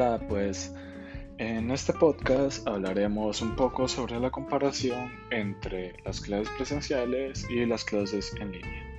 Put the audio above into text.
Hola, pues en este podcast hablaremos un poco sobre la comparación entre las clases presenciales y las clases en línea.